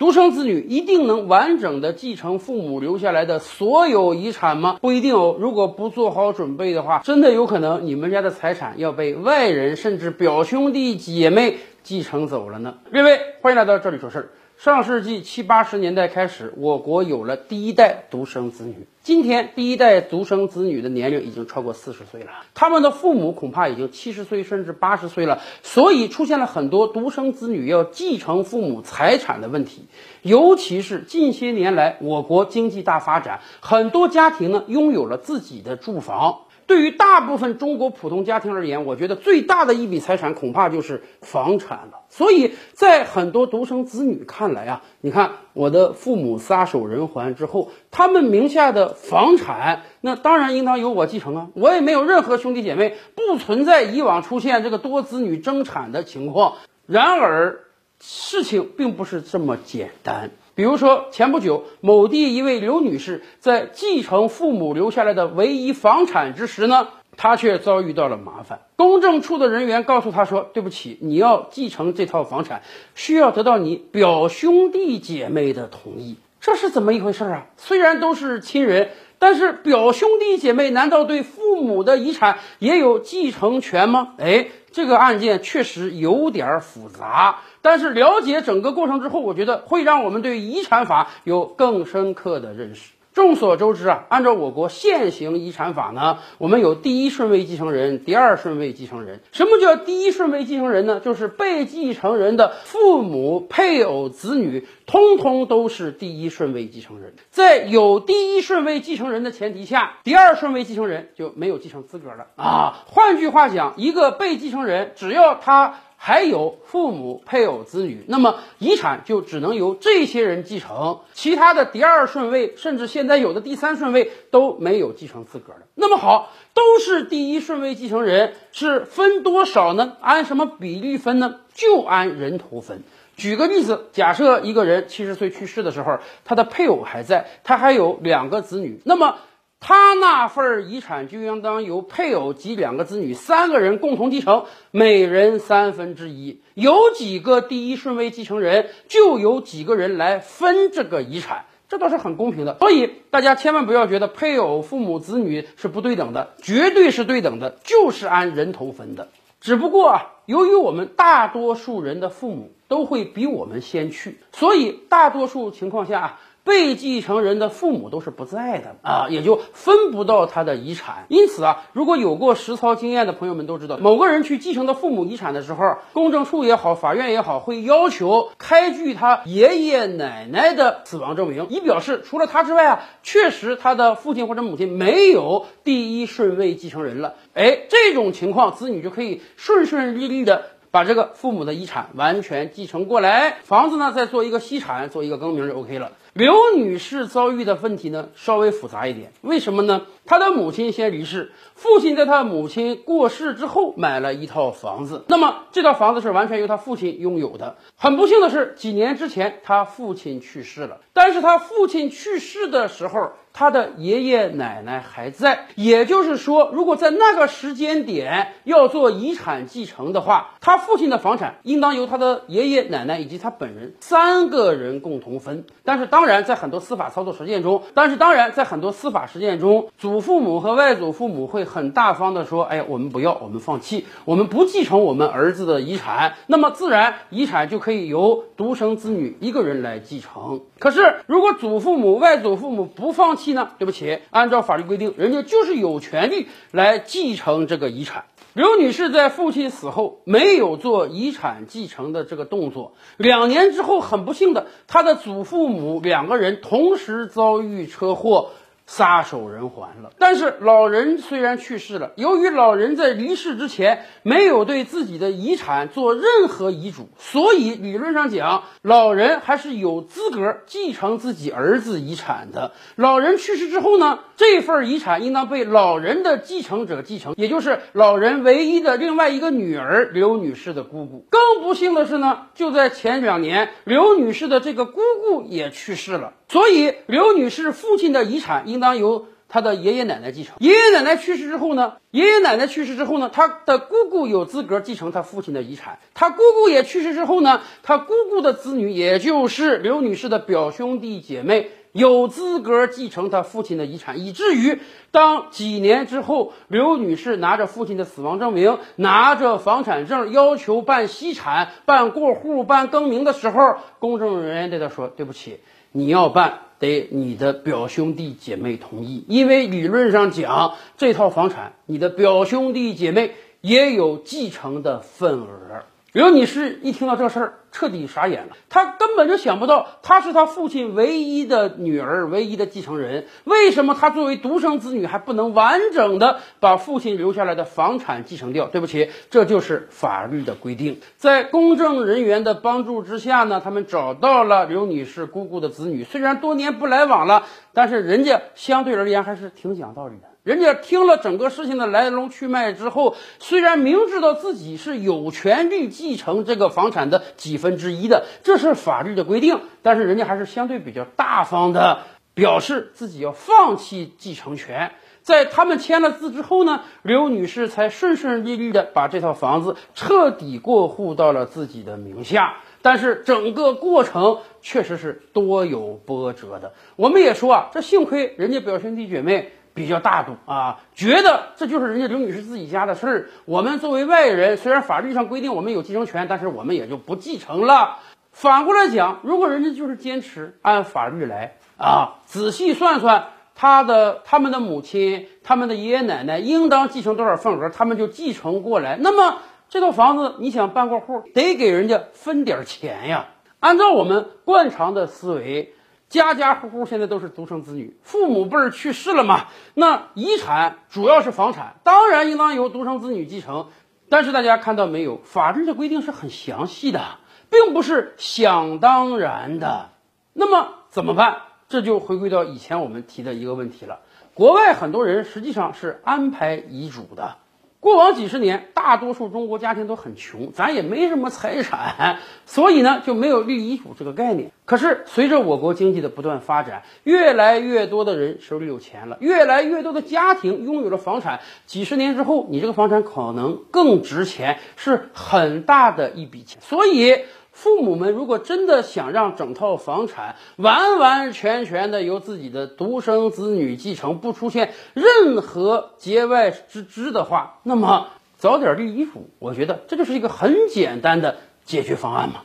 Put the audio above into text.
独生子女一定能完整的继承父母留下来的所有遗产吗？不一定哦。如果不做好准备的话，真的有可能你们家的财产要被外人甚至表兄弟姐妹继承走了呢。各位，欢迎来到这里说事儿。上世纪七八十年代开始，我国有了第一代独生子女。今天，第一代独生子女的年龄已经超过四十岁了，他们的父母恐怕已经七十岁甚至八十岁了，所以出现了很多独生子女要继承父母财产的问题。尤其是近些年来，我国经济大发展，很多家庭呢拥有了自己的住房。对于大部分中国普通家庭而言，我觉得最大的一笔财产恐怕就是房产了。所以在很多独生子女看来啊，你看我的父母撒手人寰之后，他们名下的房产，那当然应当由我继承啊。我也没有任何兄弟姐妹，不存在以往出现这个多子女争产的情况。然而，事情并不是这么简单。比如说，前不久，某地一位刘女士在继承父母留下来的唯一房产之时呢，她却遭遇到了麻烦。公证处的人员告诉她说：“对不起，你要继承这套房产，需要得到你表兄弟姐妹的同意。”这是怎么一回事啊？虽然都是亲人，但是表兄弟姐妹难道对父母的遗产也有继承权吗？哎，这个案件确实有点复杂。但是了解整个过程之后，我觉得会让我们对遗产法有更深刻的认识。众所周知啊，按照我国现行遗产法呢，我们有第一顺位继承人、第二顺位继承人。什么叫第一顺位继承人呢？就是被继承人的父母、配偶、子女，通通都是第一顺位继承人。在有第一顺位继承人的前提下，第二顺位继承人就没有继承资格了啊。换句话讲，一个被继承人只要他。还有父母、配偶、子女，那么遗产就只能由这些人继承，其他的第二顺位，甚至现在有的第三顺位都没有继承资格了。那么好，都是第一顺位继承人，是分多少呢？按什么比例分呢？就按人头分。举个例子，假设一个人七十岁去世的时候，他的配偶还在，他还有两个子女，那么。他那份遗产就应当由配偶及两个子女三个人共同继承，每人三分之一。有几个第一顺位继承人，就有几个人来分这个遗产，这倒是很公平的。所以大家千万不要觉得配偶、父母、子女是不对等的，绝对是对等的，就是按人头分的。只不过，由于我们大多数人的父母都会比我们先去，所以大多数情况下。被继承人的父母都是不在的啊，也就分不到他的遗产。因此啊，如果有过实操经验的朋友们都知道，某个人去继承他父母遗产的时候，公证处也好，法院也好，会要求开具他爷爷奶奶的死亡证明，以表示除了他之外啊，确实他的父亲或者母亲没有第一顺位继承人了。哎，这种情况，子女就可以顺顺利利的。把这个父母的遗产完全继承过来，房子呢再做一个析产，做一个更名就 OK 了。刘女士遭遇的问题呢稍微复杂一点，为什么呢？她的母亲先离世，父亲在她母亲过世之后买了一套房子，那么这套房子是完全由她父亲拥有的。很不幸的是，几年之前她父亲去世了，但是她父亲去世的时候。她的爷爷奶奶还在，也就是说，如果在那个时间点要做遗产继承的话，她父亲的房产应当由她的爷爷奶奶以及她本人三个人共同分。但是，当然，在很多司法操作实践中，但是当然，在很多司法实践中，祖父母和外祖父母会很大方的说：“哎，我们不要，我们放弃，我们不继承我们儿子的遗产。”那么，自然遗产就可以由独生子女一个人来继承。可是，如果祖父母、外祖父母不放弃呢？对不起，按照法律规定，人家就是有权利来继承这个遗产。刘女士在父亲死后没有做遗产继承的这个动作，两年之后，很不幸的，她的祖父母两个人同时遭遇车祸。撒手人寰了。但是老人虽然去世了，由于老人在离世之前没有对自己的遗产做任何遗嘱，所以理论上讲，老人还是有资格继承自己儿子遗产的。老人去世之后呢，这份遗产应当被老人的继承者继承，也就是老人唯一的另外一个女儿刘女士的姑姑。更不幸的是呢，就在前两年，刘女士的这个姑姑也去世了。所以，刘女士父亲的遗产应当由她的爷爷奶奶继承。爷爷奶奶去世之后呢，爷爷奶奶去世之后呢，她的姑姑有资格继承她父亲的遗产。她姑姑也去世之后呢，她姑姑的子女，也就是刘女士的表兄弟姐妹。有资格继承他父亲的遗产，以至于当几年之后，刘女士拿着父亲的死亡证明，拿着房产证要求办析产、办过户、办更名的时候，公证人员对她说：“对不起，你要办得你的表兄弟姐妹同意，因为理论上讲，这套房产你的表兄弟姐妹也有继承的份额。”刘女士一听到这事儿，彻底傻眼了。她根本就想不到，她是她父亲唯一的女儿，唯一的继承人。为什么她作为独生子女还不能完整的把父亲留下来的房产继承掉？对不起，这就是法律的规定。在公证人员的帮助之下呢，他们找到了刘女士姑姑的子女。虽然多年不来往了，但是人家相对而言还是挺讲道理的。人家听了整个事情的来龙去脉之后，虽然明知道自己是有权利继承这个房产的几分之一的，这是法律的规定，但是人家还是相对比较大方的，表示自己要放弃继承权。在他们签了字之后呢，刘女士才顺顺利利的把这套房子彻底过户到了自己的名下。但是整个过程确实是多有波折的。我们也说啊，这幸亏人家表兄弟姐妹。比较大度啊，觉得这就是人家刘女士自己家的事儿。我们作为外人，虽然法律上规定我们有继承权，但是我们也就不继承了。反过来讲，如果人家就是坚持按法律来啊，仔细算算他的他们的母亲、他们的爷爷奶奶应当继承多少份额，他们就继承过来。那么这套房子你想办过户，得给人家分点钱呀。按照我们惯常的思维。家家户户现在都是独生子女，父母辈儿去世了嘛？那遗产主要是房产，当然应当由独生子女继承。但是大家看到没有，法律的规定是很详细的，并不是想当然的。那么怎么办？这就回归到以前我们提的一个问题了。国外很多人实际上是安排遗嘱的。过往几十年，大多数中国家庭都很穷，咱也没什么财产，所以呢就没有立遗嘱这个概念。可是随着我国经济的不断发展，越来越多的人手里有钱了，越来越多的家庭拥有了房产，几十年之后，你这个房产可能更值钱，是很大的一笔钱，所以。父母们如果真的想让整套房产完完全全的由自己的独生子女继承，不出现任何节外之枝的话，那么早点立遗嘱，我觉得这就是一个很简单的解决方案嘛。